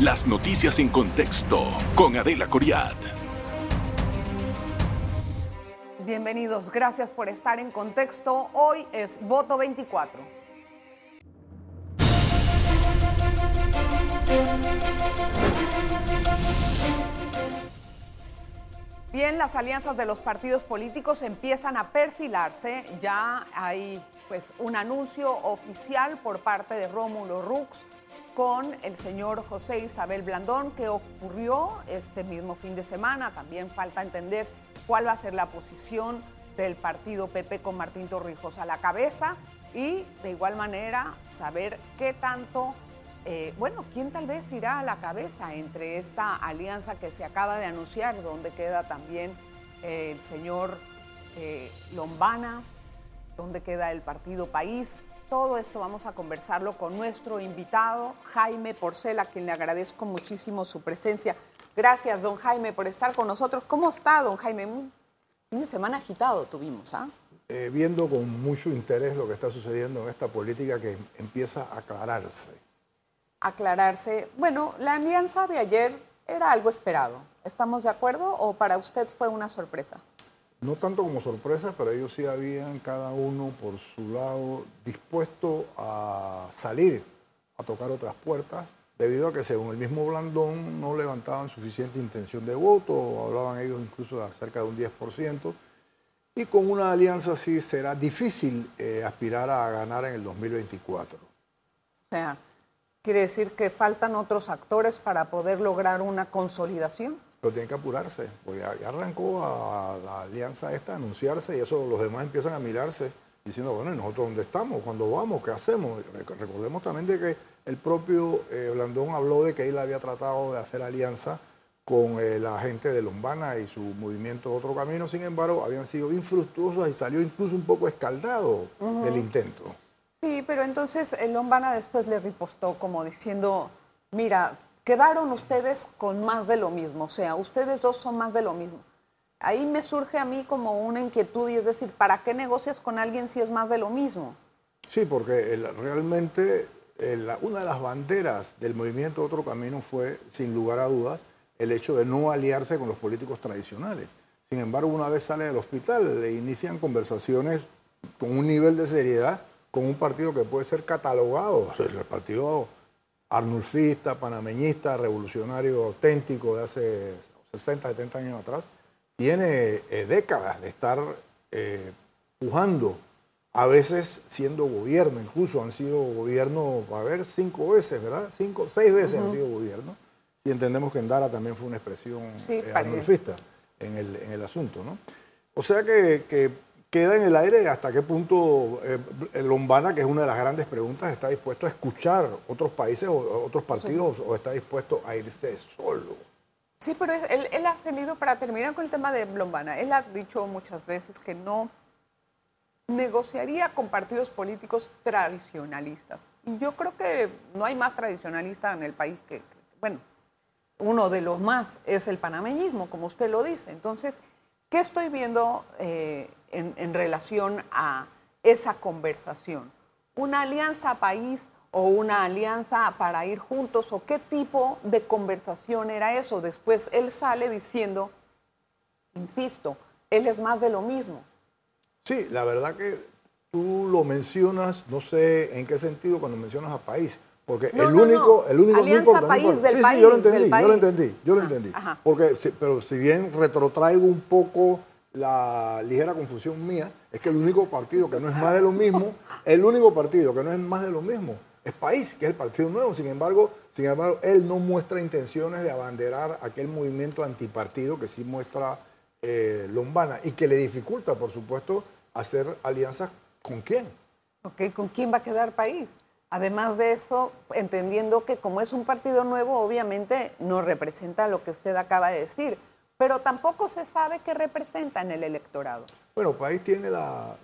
Las noticias en contexto con Adela Coriad. Bienvenidos, gracias por estar en contexto. Hoy es voto 24. Bien, las alianzas de los partidos políticos empiezan a perfilarse. Ya hay pues un anuncio oficial por parte de Rómulo Rux con el señor José Isabel Blandón que ocurrió este mismo fin de semana. También falta entender cuál va a ser la posición del partido PP con Martín Torrijos a la cabeza y de igual manera saber qué tanto eh, bueno, ¿quién tal vez irá a la cabeza entre esta alianza que se acaba de anunciar, donde queda también eh, el señor eh, Lombana, donde queda el partido País? Todo esto vamos a conversarlo con nuestro invitado, Jaime Porcel, a quien le agradezco muchísimo su presencia. Gracias, don Jaime, por estar con nosotros. ¿Cómo está, don Jaime? Un fin de semana agitado tuvimos, ¿ah? viendo con mucho interés lo que está sucediendo en esta política que empieza a aclararse aclararse. Bueno, la alianza de ayer era algo esperado. ¿Estamos de acuerdo o para usted fue una sorpresa? No tanto como sorpresa, pero ellos sí habían cada uno por su lado dispuesto a salir a tocar otras puertas, debido a que según el mismo Blandón no levantaban suficiente intención de voto, hablaban ellos incluso de cerca de un 10%, y con una alianza así será difícil eh, aspirar a ganar en el 2024. O sea, ¿Quiere decir que faltan otros actores para poder lograr una consolidación? Pero tienen que apurarse, porque ya, arrancó a la alianza esta a anunciarse y eso los demás empiezan a mirarse diciendo, bueno, ¿y nosotros dónde estamos? ¿Cuándo vamos? ¿Qué hacemos? Recordemos también de que el propio eh, Blandón habló de que él había tratado de hacer alianza con eh, la gente de Lombana y su movimiento Otro Camino, sin embargo, habían sido infructuosos y salió incluso un poco escaldado del intento. Sí, pero entonces el Lombana después le ripostó como diciendo, mira, quedaron ustedes con más de lo mismo, o sea, ustedes dos son más de lo mismo. Ahí me surge a mí como una inquietud y es decir, ¿para qué negocias con alguien si es más de lo mismo? Sí, porque realmente una de las banderas del movimiento Otro Camino fue, sin lugar a dudas, el hecho de no aliarse con los políticos tradicionales. Sin embargo, una vez sale del hospital, le inician conversaciones con un nivel de seriedad con un partido que puede ser catalogado, el partido arnulfista, panameñista, revolucionario auténtico de hace 60, 70 años atrás, tiene eh, décadas de estar eh, pujando, a veces siendo gobierno, incluso han sido gobierno, a ver, cinco veces, ¿verdad? Cinco, seis veces han sido gobierno, y entendemos que Endara también fue una expresión eh, arnulfista en el, en el asunto, ¿no? O sea que, que queda en el aire hasta qué punto eh, Lombana, que es una de las grandes preguntas, está dispuesto a escuchar otros países o otros partidos o está dispuesto a irse solo. Sí, pero él, ha tenido, para terminar con el tema de Lombana, él ha dicho muchas veces que no negociaría con partidos políticos tradicionalistas. Y yo creo que no hay más tradicionalista en el país que, que bueno, uno de los más es el panameñismo, como usted lo dice. Entonces, ¿qué estoy viendo? Eh, en, relación a esa conversación? ¿Una alianza país o una alianza para ir juntos o qué tipo de conversación era eso? Después él sale diciendo, insisto, él es más de lo mismo. Sí, la verdad que tú lo mencionas, no sé en qué sentido cuando mencionas a país, porque el, único, el único, Alianza país del sí, país. Sí, yo lo entendí, yo lo entendí, yo lo ah, entendí. Porque, pero si bien retrotraigo un poco la ligera confusión mía es que el único partido que no es más de lo mismo, el único partido que no es más de lo mismo es País, que es el Partido Nuevo. Sin embargo, sin embargo, él no muestra intenciones de abanderar aquel movimiento antipartido que sí muestra eh, Lombana y que le dificulta, por supuesto, hacer alianzas con quién. Ok, ¿con quién va a quedar País? Además de eso, entendiendo que como es un partido nuevo, obviamente no representa lo que usted acaba de decir pero tampoco se sabe qué representa en el electorado. Bueno, el país tiene la,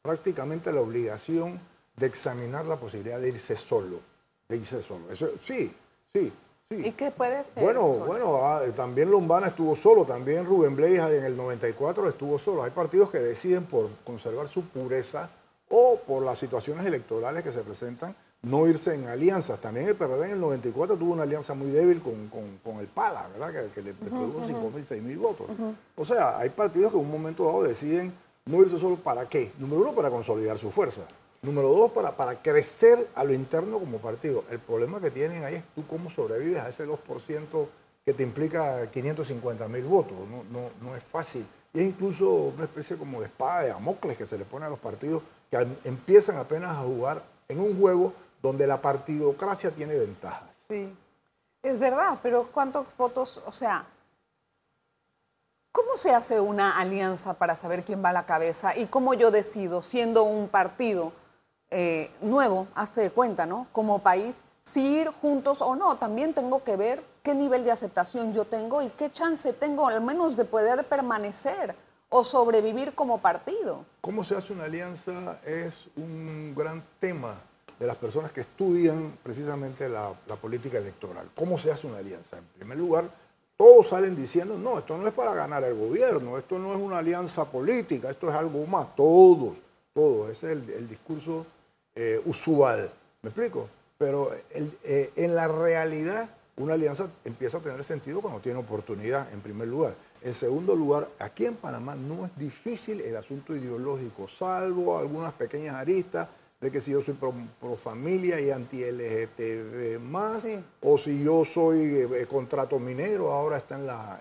prácticamente la obligación de examinar la posibilidad de irse solo, de irse solo. Eso, sí, sí, sí. ¿Y qué puede ser? Bueno, bueno, ah, también Lombana estuvo solo, también Rubén Blades en el 94 estuvo solo. Hay partidos que deciden por conservar su pureza o por las situaciones electorales que se presentan, no irse en alianzas. También el PRD en el 94 tuvo una alianza muy débil con, con, el PALA, ¿verdad? Que, le, produjo 5.000, 6.000 votos. O sea, hay partidos que en un momento dado deciden no irse solo para qué. Número uno, para consolidar su fuerza. Número dos, para, para crecer a lo interno como partido. El problema que tienen ahí es tú cómo sobrevives a ese 2% que te implica 550 mil votos. No, no, no es fácil. Y es incluso una especie como de espada de Damocles que se le pone a los partidos que empiezan apenas a jugar en un juego donde la partidocracia tiene ventajas. Sí, es verdad, pero ¿cuántos votos? O sea, ¿cómo se hace una alianza para saber quién va a la cabeza y cómo yo decido, siendo un partido eh, nuevo, hace de cuenta, ¿no? Como país, si ir juntos o no. También tengo que ver qué nivel de aceptación yo tengo y qué chance tengo al menos de poder permanecer o sobrevivir como partido. ¿Cómo se hace una alianza? Es un gran tema de las personas que estudian precisamente la, política electoral. ¿Cómo se hace una alianza? En primer lugar, todos salen diciendo, no, esto no es para ganar el gobierno, esto no es una alianza política, esto es algo más, todos, todos, ese es el, discurso eh, usual, ¿me explico? Pero eh, en la realidad una alianza empieza a tener sentido cuando tiene oportunidad, en primer lugar. En segundo lugar, aquí en Panamá no es difícil el asunto ideológico, salvo algunas pequeñas aristas de que si yo soy pro, familia y anti-LGTB más, o si yo soy eh, contrato minero, ahora está en la,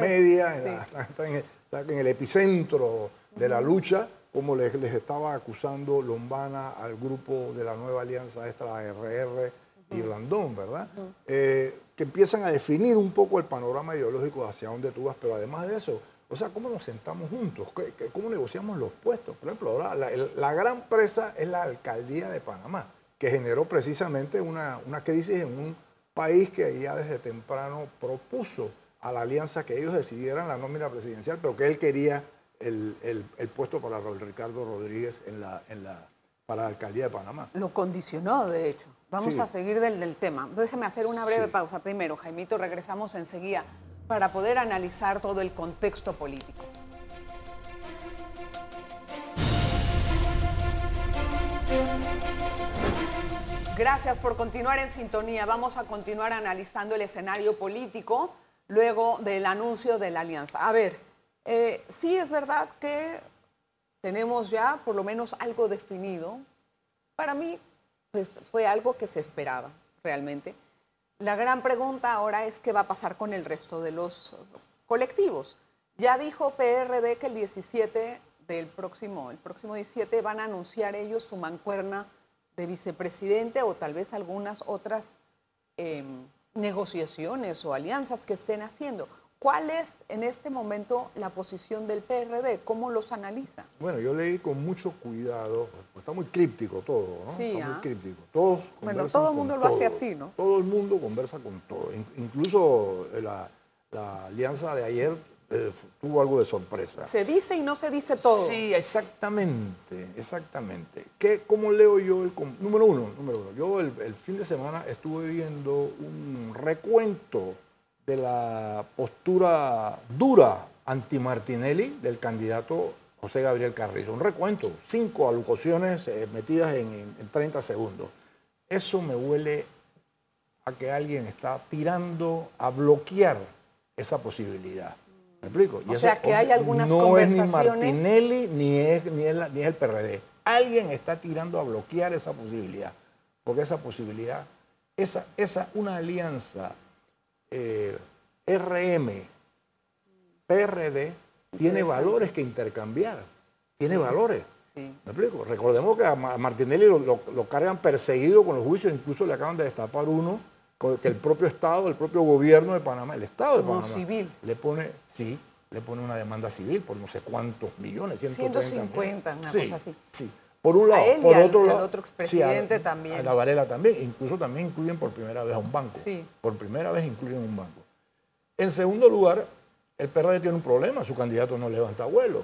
media, está, en, el epicentro de la lucha, como les, estaba acusando Lombana al grupo de la nueva alianza extra RR y Blandón, ¿verdad? Eh, que empiezan a definir un poco el panorama ideológico hacia dónde tú vas, pero además de eso, o sea, ¿cómo nos sentamos juntos? ¿Cómo negociamos los puestos? Por ejemplo, ahora la, gran presa es la alcaldía de Panamá, que generó precisamente una, crisis en un país que ya desde temprano propuso a la alianza que ellos decidieran la nómina presidencial, pero que él quería el, puesto para Ricardo Rodríguez en la, en la, para la alcaldía de Panamá. Lo condicionó, de hecho. Vamos a seguir del, del, tema. Déjeme hacer una breve pausa primero, Jaimito. Regresamos enseguida para poder analizar todo el contexto político. Gracias por continuar en sintonía. Vamos a continuar analizando el escenario político luego del anuncio de la alianza. A ver, eh, sí es verdad que tenemos ya por lo menos algo definido. Para mí, pues fue algo que se esperaba realmente. La gran pregunta ahora es qué va a pasar con el resto de los colectivos. Ya dijo PRD que el 17 del próximo, el próximo 17 van a anunciar ellos su mancuerna de vicepresidente o tal vez algunas otras em, negociaciones o alianzas que estén haciendo. ¿Cuál es en este momento la posición del PRD? ¿Cómo los analiza? Bueno, yo leí con mucho cuidado, pues está muy críptico todo, ¿no? Sí, está muy ¿ah? críptico. Todos bueno, todo el mundo lo hace así, ¿no? Todo el mundo conversa con todo. Incluso eh, la, alianza de ayer eh, tuvo algo de sorpresa. Se dice y no se dice todo. Sí, exactamente, exactamente. ¿Qué, ¿Cómo leo yo el... Número uno, número uno. Yo el fin de semana estuve viendo un recuento de la postura dura anti-Martinelli del candidato José Gabriel Carrizo. Un recuento, cinco alusiones eh, metidas en, 30 segundos. Eso me huele a que alguien está tirando a bloquear esa posibilidad. ¿Me explico? o sea, que hay algunas no es ni Martinelli ni es, ni, ni es el PRD. Alguien está tirando a bloquear esa posibilidad. Porque esa posibilidad, esa, esa, una alianza eh, RM, PRD, tiene valores que intercambiar. Tiene valores. ¿Me explico? Recordemos que a Martinelli lo, cargan perseguido con los juicios, incluso le acaban de destapar uno que el propio Estado, el propio gobierno de Panamá, el Estado de Panamá, civil. le pone, sí, le pone una demanda civil por no sé cuántos millones, 150, una cosa así. Sí. Por un lado, por otro lado. otro expresidente también. A la Varela también. Incluso también incluyen por primera vez a un banco. Sí. Por primera vez incluyen un banco. En segundo lugar, el PRD tiene un problema. Su candidato no levanta vuelo.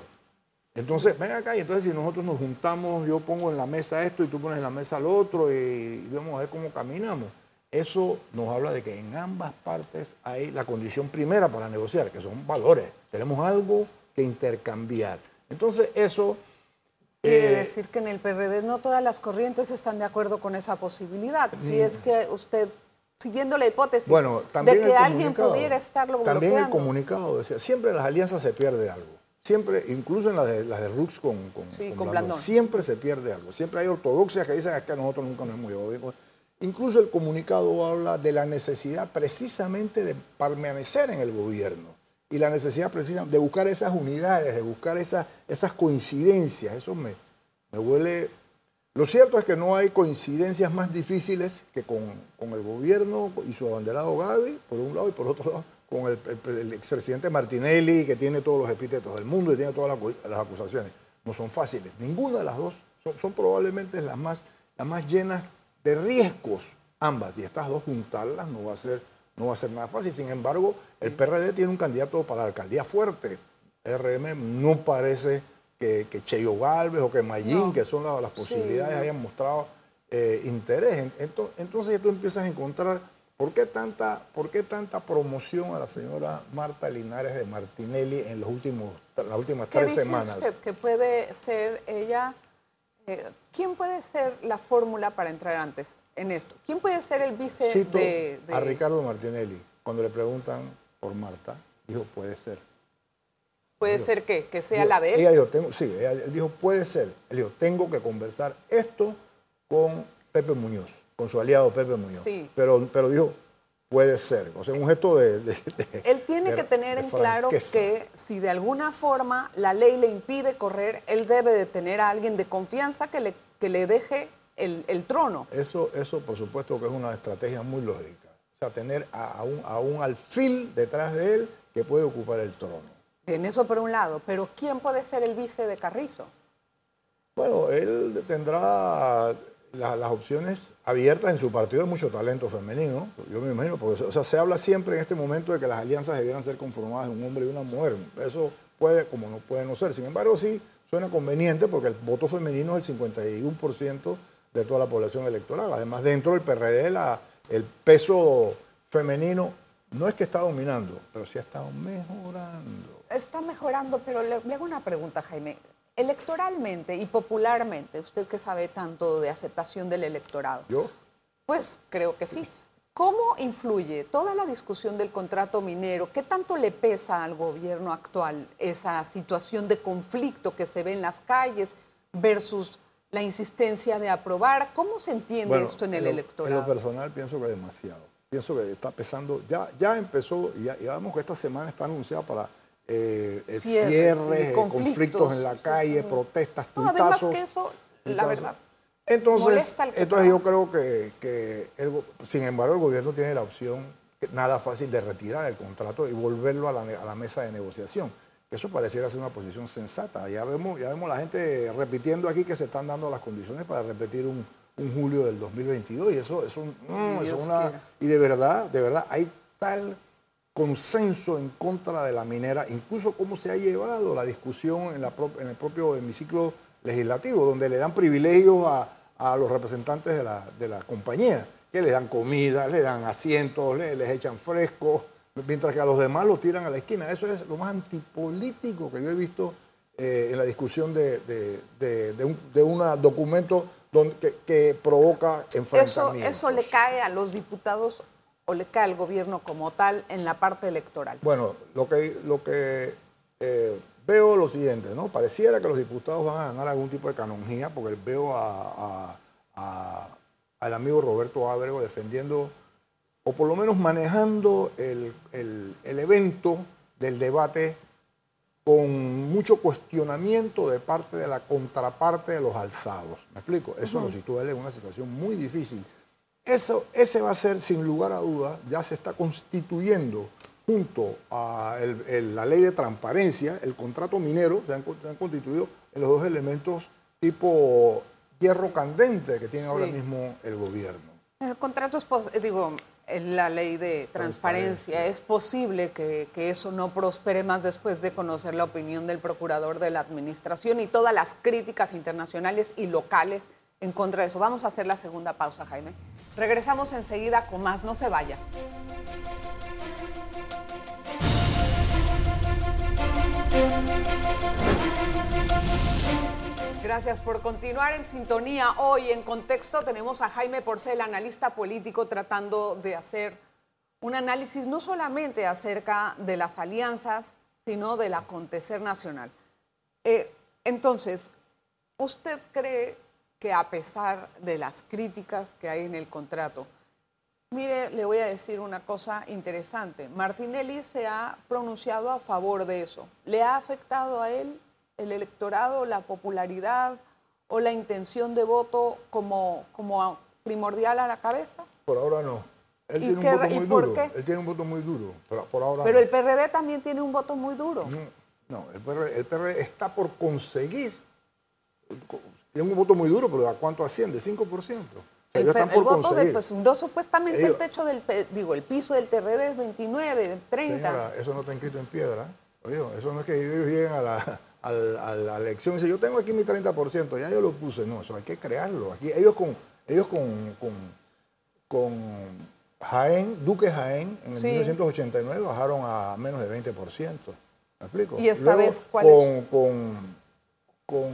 Entonces, ven acá y entonces si nosotros nos juntamos, yo pongo en la mesa esto y tú pones en la mesa lo otro y, vamos a ver cómo caminamos. Eso nos habla de que en ambas partes hay la condición primera para negociar, que son valores. Tenemos algo que intercambiar. Entonces, eso Quiere Eh, decir que en el PRD no todas las corrientes están de acuerdo con esa posibilidad. Si es que usted, siguiendo la hipótesis Bueno, de que alguien pudiera estarlo También el bloqueando. comunicado decía, siempre en las alianzas se pierde algo. Siempre, incluso en las de, las de Rux con, con, Sí, con Blandón, Blandón. siempre se pierde algo. Siempre hay ortodoxias que dicen "Es que nosotros nunca nos hemos llevado bien. con-". Incluso el comunicado habla de la necesidad precisamente de permanecer en el gobierno y la necesidad precisa de buscar esas unidades, de buscar esas, esas coincidencias. Eso me, me huele lo cierto es que no hay coincidencias más difíciles que con, con el gobierno y su abanderado Gaby, por un lado, y por otro lado, con el, el- el expresidente Martinelli, que tiene todos los epítetos del mundo y tiene todas las, las acusaciones. No son fáciles. Ninguna de las dos son, son probablemente las más, las más llenas de riesgos, ambas. Y estas dos juntarlas no va a ser, no va a ser nada fácil. Sin embargo, el PRD tiene un candidato para la alcaldía fuerte. RM no parece que, que Cheyo Galvez o que Mayín, No. que son la- las posibilidades, Sí. hayan mostrado eh, interés. En- ento- Entonces tú empiezas a encontrar por qué, tanta, por qué tanta promoción a la señora Marta Linares de Martinelli en los últimos, las últimas ¿Qué tres dice semanas. usted que puede ser ella? eh, ¿Quién puede ser la fórmula para entrar antes en esto? ¿Quién puede ser el vice Cito de, de- a Ricardo Martinelli, cuando le preguntan por Marta, dijo, puede ser. Puede ser que, que sea Dijo- la de él. Ella dijo, tengo, sí, ella- él dijo, puede ser. Él dijo, tengo que conversar esto con Pepe Muñoz, con su aliado Pepe Muñoz. Sí. Pero, pero dijo, puede ser. O sea, un gesto de... de- de- Él tiene de- que tener en claro que si de alguna forma la ley le impide correr, él debe de tener a alguien de confianza que le, que le deje el, el trono. Eso, eso, por supuesto, que es una estrategia muy lógica. O sea, tener a, a un, a un alfil detrás de él que puede ocupar el trono. En eso por un lado, pero ¿quién puede ser el vice de Carrizo? Bueno, él tendrá la- las opciones abiertas en su partido de mucho talento femenino, yo me imagino, porque o sea, se habla siempre en este momento de que las alianzas debieran ser conformadas de un hombre y una mujer. Eso puede, como no puede no ser. Sin embargo, sí suena conveniente porque el voto femenino es el 51% de toda la población electoral. Además, dentro del PRD, la- el peso femenino no es que está dominando, pero sí ha estado mejorando. Está mejorando, pero le, le hago una pregunta, Jaime. Electoralmente y popularmente, usted que sabe tanto de aceptación del electorado, ¿Yo? Pues creo que sí. ¿Cómo influye toda la discusión del contrato minero? ¿Qué tanto le pesa al gobierno actual esa situación de conflicto que se ve en las calles versus la insistencia de aprobar? ¿Cómo se entiende Bueno, esto en el lo- electorado? En lo personal pienso que demasiado. Pienso que está pesando, ya, ya empezó, y ya, ya vemos que esta semana está anunciada para eh, eh, Cierres, eh, conflictos, conflictos en la calle, sí. protestas, No, además que eso, la verdad, Entonces, entonces yo creo que, que el sin embargo el gobierno tiene la opción, nada fácil, de retirar el contrato y volverlo a la, ne- a la mesa de negociación. Eso pareciera ser una posición sensata. Ya vemos, ya vemos la gente repitiendo aquí que se están dando las condiciones para repetir un, un julio del 2022 y eso, eso, mm, eso Dios es una... Y de verdad, de verdad, hay tal consenso en contra de la minera, incluso cómo se ha llevado la discusión en, la pro- en el propio hemiciclo legislativo, donde le dan privilegios a, a los representantes de la, de la compañía, que le dan comida, le dan asientos, le- les echan frescos, mientras que a los demás los tiran a la esquina. Eso es lo más antipolítico que yo he visto eh, en la discusión de, de, de- de un de una documento donde, que, que provoca Eso, enfrentamientos. eso le cae a los diputados o le cae al gobierno como tal en la parte electoral. Bueno, lo que, lo que eh, veo es lo siguiente, ¿no? Pareciera que los diputados van a ganar algún tipo de canonjía, porque veo a- a- a- al amigo Roberto Ábrego defendiendo, o por lo menos manejando el, el- el evento del debate con mucho cuestionamiento de parte de la contraparte de los alzados. ¿Me explico? Eso nos sitúa él en una situación muy difícil. Eso, ese va a ser, sin lugar a dudas, ya se está constituyendo junto a el- el- la ley de transparencia, el contrato minero, se han, co- se han constituido en los dos elementos tipo hierro candente que tiene ahora mismo el gobierno. El contrato es, eh, digo, la ley de transparencia, Transparencia. es posible que, que eso no prospere más después de conocer la opinión del procurador de la administración y todas las críticas internacionales y locales en contra de eso. Vamos a hacer la segunda pausa, Jaime. Regresamos enseguida con más, no se vaya. Gracias por continuar en sintonía. Hoy en contexto tenemos a Jaime Porcel, analista político, tratando de hacer un análisis no solamente acerca de las alianzas, sino del acontecer nacional. Eh, entonces, ¿usted cree que a pesar de las críticas que hay en el contrato, mire, le voy a decir una cosa interesante, Martinelli se ha pronunciado a favor de eso. ¿Le ha afectado a él el electorado, la popularidad o la intención de voto como, como primordial a la cabeza? Por ahora no. Él tiene un voto muy duro. Él tiene un voto muy duro, pero por ahora Pero el PRD también tiene un voto muy duro. No, el, PRD, el PRD está por conseguir. Tiene un voto muy duro, pero ¿a cuánto asciende? 5%. O sea, el, están por voto de, pues, supuestamente el techo del, digo, el piso del PRD es 29, 30. Señora, eso no está escrito en piedra. Oye, eso no es que ellos lleguen a la, a la, elección y dicen, yo tengo aquí mi 30%, ya yo lo puse. No, eso hay que crearlo. Aquí ellos con, ellos con, con, con Jaén, Duque Jaén, en el 1989 bajaron a menos de 20%. ¿Me explico? ¿Y esta vez cuál con, es? Con, con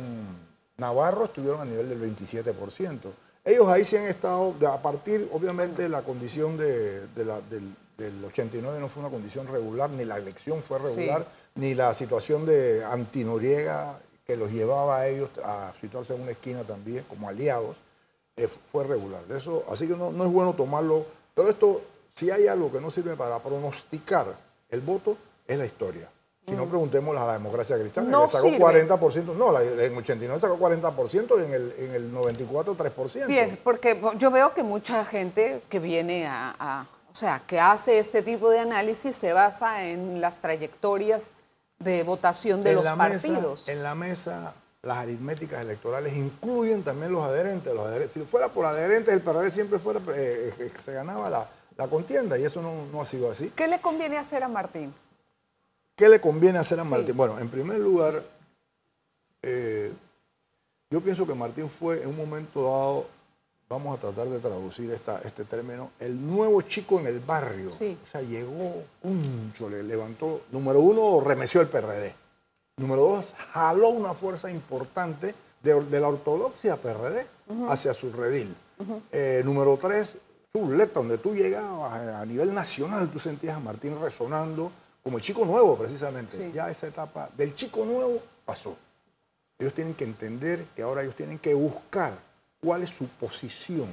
Navarro estuvieron a nivel del 27%. Ellos ahí sí han estado, a partir, obviamente, la condición de, la, del, del, 89 no fue una condición regular, ni la elección fue regular, ni la situación de Antinoriega que los llevaba a ellos a situarse en una esquina también como aliados, eh, fue regular. Eso, así que no, no es bueno tomarlo todo esto, si hay algo que no sirve para pronosticar el voto, es la historia. Si no, mm. preguntemos a la democracia cristiana, no que sacó 40%, no, en 89 sacó 40% y en el, en el 94 3%. Bien, porque yo veo que mucha gente que viene a, o sea, que hace este tipo de análisis se basa en las trayectorias de votación de los partidos. en la mesa las aritméticas electorales incluyen también los adherentes. Los adherentes. Si fuera por adherentes, el PRD siempre fuera, eh, eh, se ganaba la, contienda y eso no, ha sido así. ¿Qué le conviene hacer a Martín? ¿Qué le conviene hacer a Martín? Bueno, en primer lugar, eh, yo pienso que Martín fue en un momento dado, vamos a tratar de traducir esta, este término, el nuevo chico en el barrio. O sea, llegó, un le levantó, número uno, remeció el PRD. Número dos, jaló una fuerza importante de, la ortodoxia PRD hacia su redil. Eh, número tres, Chuleta, donde tú llegabas eh, a nivel nacional, tú sentías a Martín resonando como el chico nuevo, precisamente. Ya esa etapa del chico nuevo pasó. Ellos tienen que entender que ahora ellos tienen que buscar cuál es su posición.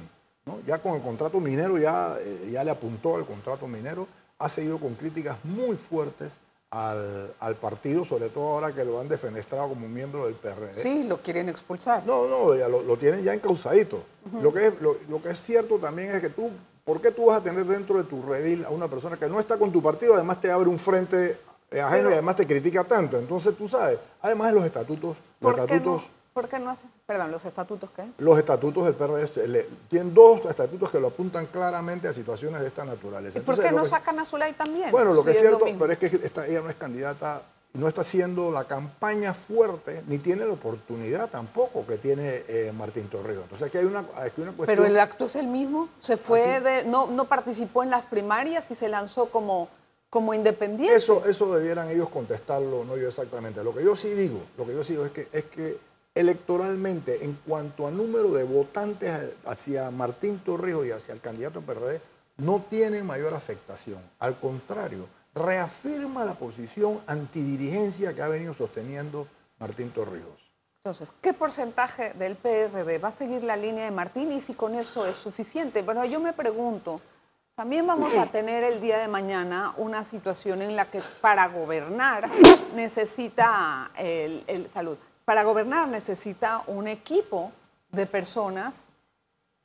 Ya con el contrato minero, ya, eh, ya le apuntó al contrato minero, ha seguido con críticas muy fuertes al, partido, sobre todo ahora que lo han defenestrado como miembro del PRD. Sí, lo quieren expulsar. No, no, ya lo, tienen ya encausadito. lo, que es, lo, que es cierto también es que tú, ¿por qué tú vas a tener dentro de tu redil a una persona que no está con tu partido, además te abre un frente ajeno y además te critica tanto? Entonces tú sabes, además de los estatutos, los estatutos... ¿Por qué no hace? Perdón, ¿los estatutos qué? Los estatutos del PRD tienen dos estatutos que lo apuntan claramente a situaciones de esta naturaleza. ¿Y por qué no sacan a Zulay también? Bueno, lo que es cierto, pero es que ella no es candidata no está haciendo la campaña fuerte, ni tiene la oportunidad tampoco que tiene eh, Martín Torrijos. Entonces aquí hay una, cuestión... Pero el acto es el mismo. Se fue de, no, no participó en las primarias y se lanzó como como independiente. Eso, eso debieran ellos contestarlo, no yo exactamente. Lo que yo sí digo, lo que yo sí digo es que, es que electoralmente, en cuanto a número de votantes hacia Martín Torrijos y hacia el candidato PRD, no tiene mayor afectación. Al contrario, reafirma la posición antidirigencia que ha venido sosteniendo Martín Torrijos. Entonces, ¿qué porcentaje del PRD va a seguir la línea de Martín y si con eso es suficiente? Bueno, yo me pregunto, también vamos a tener el día de mañana una situación en la que para gobernar necesita el, el salud para gobernar necesita un equipo de personas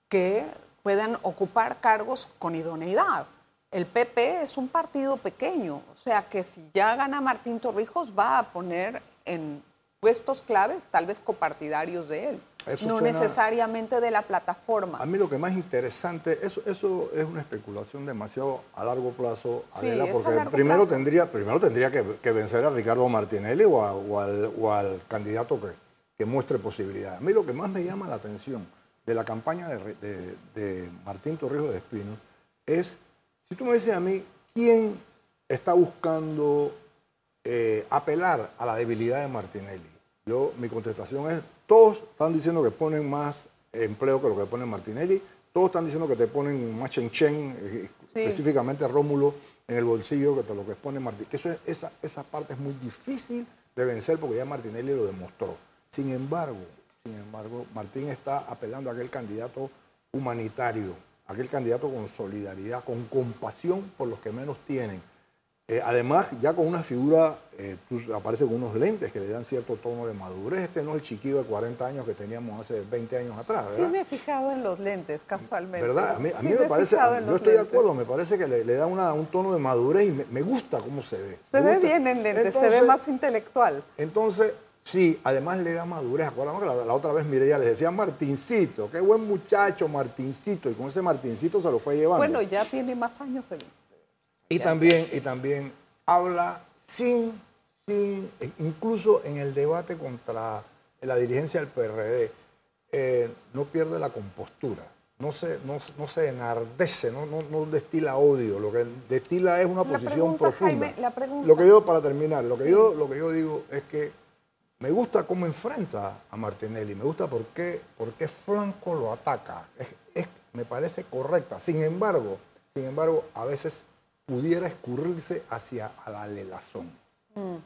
que puedan ocupar cargos con idoneidad. El PP es un partido pequeño, o sea que si ya gana Martín Torrijos va a poner en puestos claves, tal vez copartidarios de él, no necesariamente de la plataforma. A mí lo que más interesante, eso, eso es una especulación demasiado a largo plazo, porque primero, Tendría, primero tendría que, vencer a Ricardo Martinelli o, al, candidato que, que, muestre posibilidades. A mí lo que más me llama la atención de la campaña de, Martín Torrijos de Espino es, si tú me dices a mí, ¿quién está buscando eh, apelar a la debilidad de Martinelli? Yo, mi contestación es, todos están diciendo que ponen más empleo que lo que pone Martinelli, todos están diciendo que te ponen más chen chen, eh, específicamente Rómulo en el bolsillo que te lo que pone Martinelli. Que eso es, esa, esa parte es muy difícil de vencer porque ya Martinelli lo demostró. Sin embargo, sin embargo, Martín está apelando a aquel candidato humanitario, aquel candidato con solidaridad, con compasión por los que menos tienen eh, además, ya con una figura, eh, aparece con unos lentes que le dan cierto tono de madurez. Este no es el chiquillo de 40 años que teníamos hace 20 años atrás, ¿verdad? Sí me he fijado en los lentes, casualmente. ¿Verdad? A mí, me, parece, yo estoy de acuerdo, me parece que le, da un tono de madurez y me, gusta cómo se ve. Se ve bien en lentes, se ve más intelectual. Entonces, sí, además le da madurez. Acordamos que la, otra vez Mireya les decía Martincito, qué buen muchacho Martincito, y con ese Martincito se lo fue llevando. Bueno, ya tiene más años el y también, y también habla sin, sin, incluso en el debate contra la dirigencia del PRD, eh, no pierde la compostura, no se, no, se enardece, no, no, destila odio, lo que destila es una posición profunda. Lo que yo, para terminar, lo que, yo, lo que yo digo es que me gusta cómo enfrenta a Martinelli, me gusta por qué, por qué lo ataca, es, me parece correcta. Sin embargo, sin embargo, a veces pudiera escurrirse hacia la lelazón. Mm.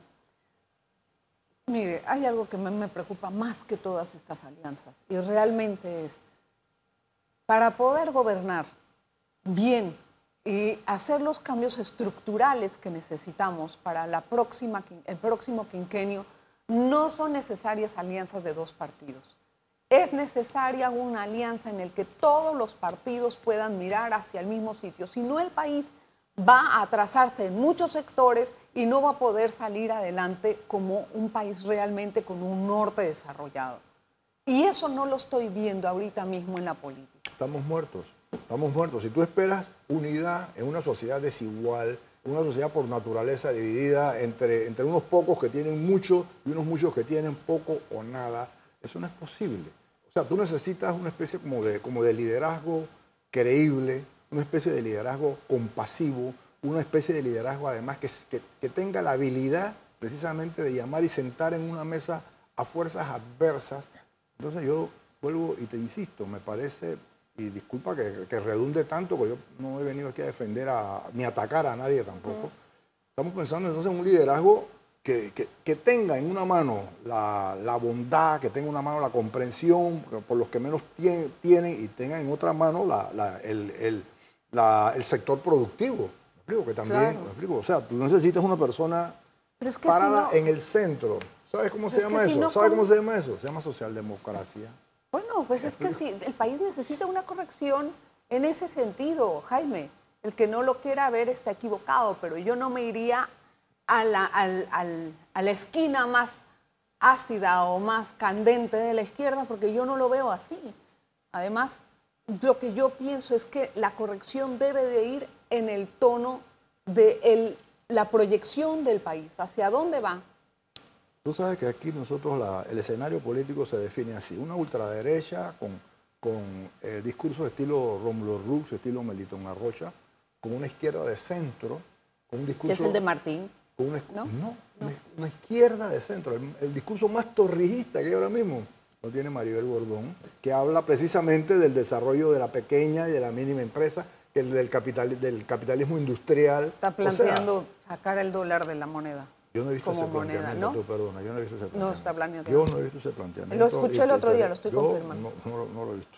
Mire, hay algo que me, me preocupa más que todas estas alianzas y realmente es, para poder gobernar bien y hacer los cambios estructurales que necesitamos para la próxima, el próximo quinquenio, no son necesarias alianzas de dos partidos. Es necesaria una alianza en la que todos los partidos puedan mirar hacia el mismo sitio. Si no, el país va a atrasarse en muchos sectores y no va a poder salir adelante como un país realmente con un norte desarrollado. Y eso no lo estoy viendo ahorita mismo en la política. Estamos muertos, estamos muertos. Si tú esperas unidad en una sociedad desigual, una sociedad por naturaleza dividida entre, entre unos pocos que tienen mucho y unos muchos que tienen poco o nada, eso no es posible. O sea, tú necesitas una especie como de, como de liderazgo creíble, una especie de liderazgo compasivo, una especie de liderazgo además que, que, tenga la habilidad precisamente de llamar y sentar en una mesa a fuerzas adversas. Entonces yo vuelvo y te insisto, me parece, y disculpa que, que redunde tanto, que yo no he venido aquí a defender a, ni atacar a nadie tampoco. Estamos pensando entonces en un liderazgo que, que, tenga en una mano la, la, bondad, que tenga en una mano la comprensión por los que menos tienen y tenga en otra mano la, el, el el sector productivo. ¿Me explico? Que también, O sea, tú necesitas una persona parada en el centro. ¿Sabes cómo se llama eso? ¿Sabes cómo se llama eso? Se llama socialdemocracia. Bueno, pues es que sí, el país necesita una corrección en ese sentido, Jaime. El que no lo quiera ver está equivocado, pero yo no me iría a la, a la esquina más ácida o más candente de la izquierda porque yo no lo veo así. Además, lo que yo pienso es que la corrección debe de ir en el tono de la proyección del país, hacia dónde va. Tú sabes que aquí nosotros el escenario político se define así, una ultraderecha con, con eh, discursos estilo Romulo Rux, estilo Melitón Arrocha, con una izquierda de centro, con un discurso... ¿Qué es el de Martín? ¿No? Una, izquierda de centro, el discurso más torrijista que hay ahora mismo lo tiene Maribel Gordón, que habla precisamente del desarrollo de la pequeña y de la mínima empresa, el del, capital, del capitalismo industrial. Está planteando sacar el dólar de la moneda. Yo no he visto ese planteamiento, ¿no? perdona, yo no he visto ese planteamiento. No está planeando. Yo no he visto ese planteamiento. Lo escuché el otro día, lo estoy confirmando. No, no, lo he visto.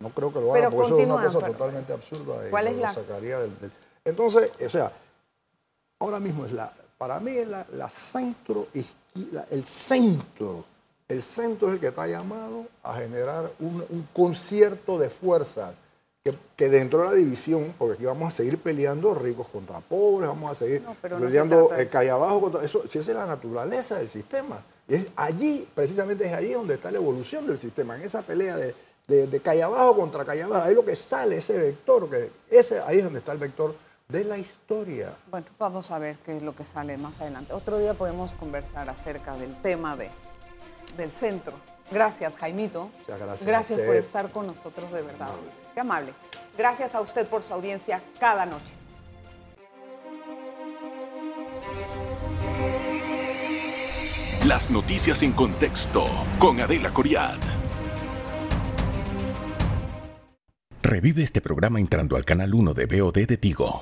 No creo que lo haga, porque eso es una cosa totalmente absurda. ¿Cuál es la? Sacaría del, Entonces, o sea, ahora mismo es la, para mí es la, la centro, el centro el centro es el que está llamado a generar un, concierto de fuerzas que, dentro de la división, porque aquí vamos a seguir peleando ricos contra pobres, vamos a seguir peleando eh, calle abajo contra eso, si esa es la naturaleza del sistema. Y es allí, precisamente es allí donde está la evolución del sistema, en esa pelea de, de, calle abajo contra calle abajo, ahí es lo que sale ese vector, que ese, ahí es donde está el vector de la historia. Bueno, vamos a ver qué es lo que sale más adelante. Otro día podemos conversar acerca del tema de del centro. Gracias, Jaimito. gracias. Gracias por estar con nosotros, de verdad. Qué amable. Gracias a usted por su audiencia cada noche. Las noticias en contexto con Adela Coriad. Revive este programa entrando al canal 1 de BOD de Tigo.